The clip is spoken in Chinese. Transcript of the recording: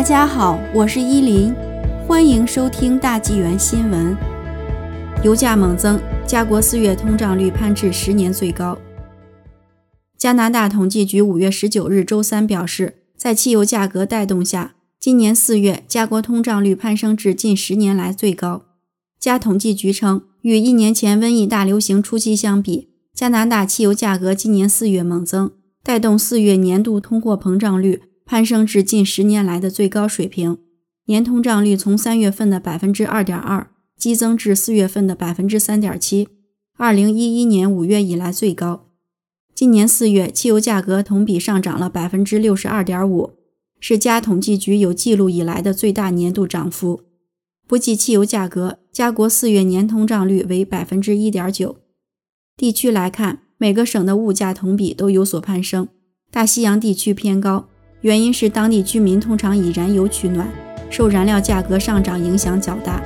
大家好，我是依林，欢迎收听大纪元新闻。油价猛增，加国四月通胀率攀至十年最高。加拿大统计局五月十九日周三表示，在汽油价格带动下，今年四月加国通胀率攀升至近十年来最高。加统计局称，与一年前瘟疫大流行初期相比，加拿大汽油价格今年四月猛增，带动四月年度通货膨胀率。攀升至近十年来的最高水平，年通胀率从三月份的百分之二点二激增至四月份的百分之三点七，二零一一年五月以来最高。今年四月，汽油价格同比上涨了百分之六十二点五，是加统计局有记录以来的最大年度涨幅。不计汽油价格，加国四月年通胀率为百分之一点九。地区来看，每个省的物价同比都有所攀升，大西洋地区偏高。原因是当地居民通常以燃油取暖，受燃料价格上涨影响较大。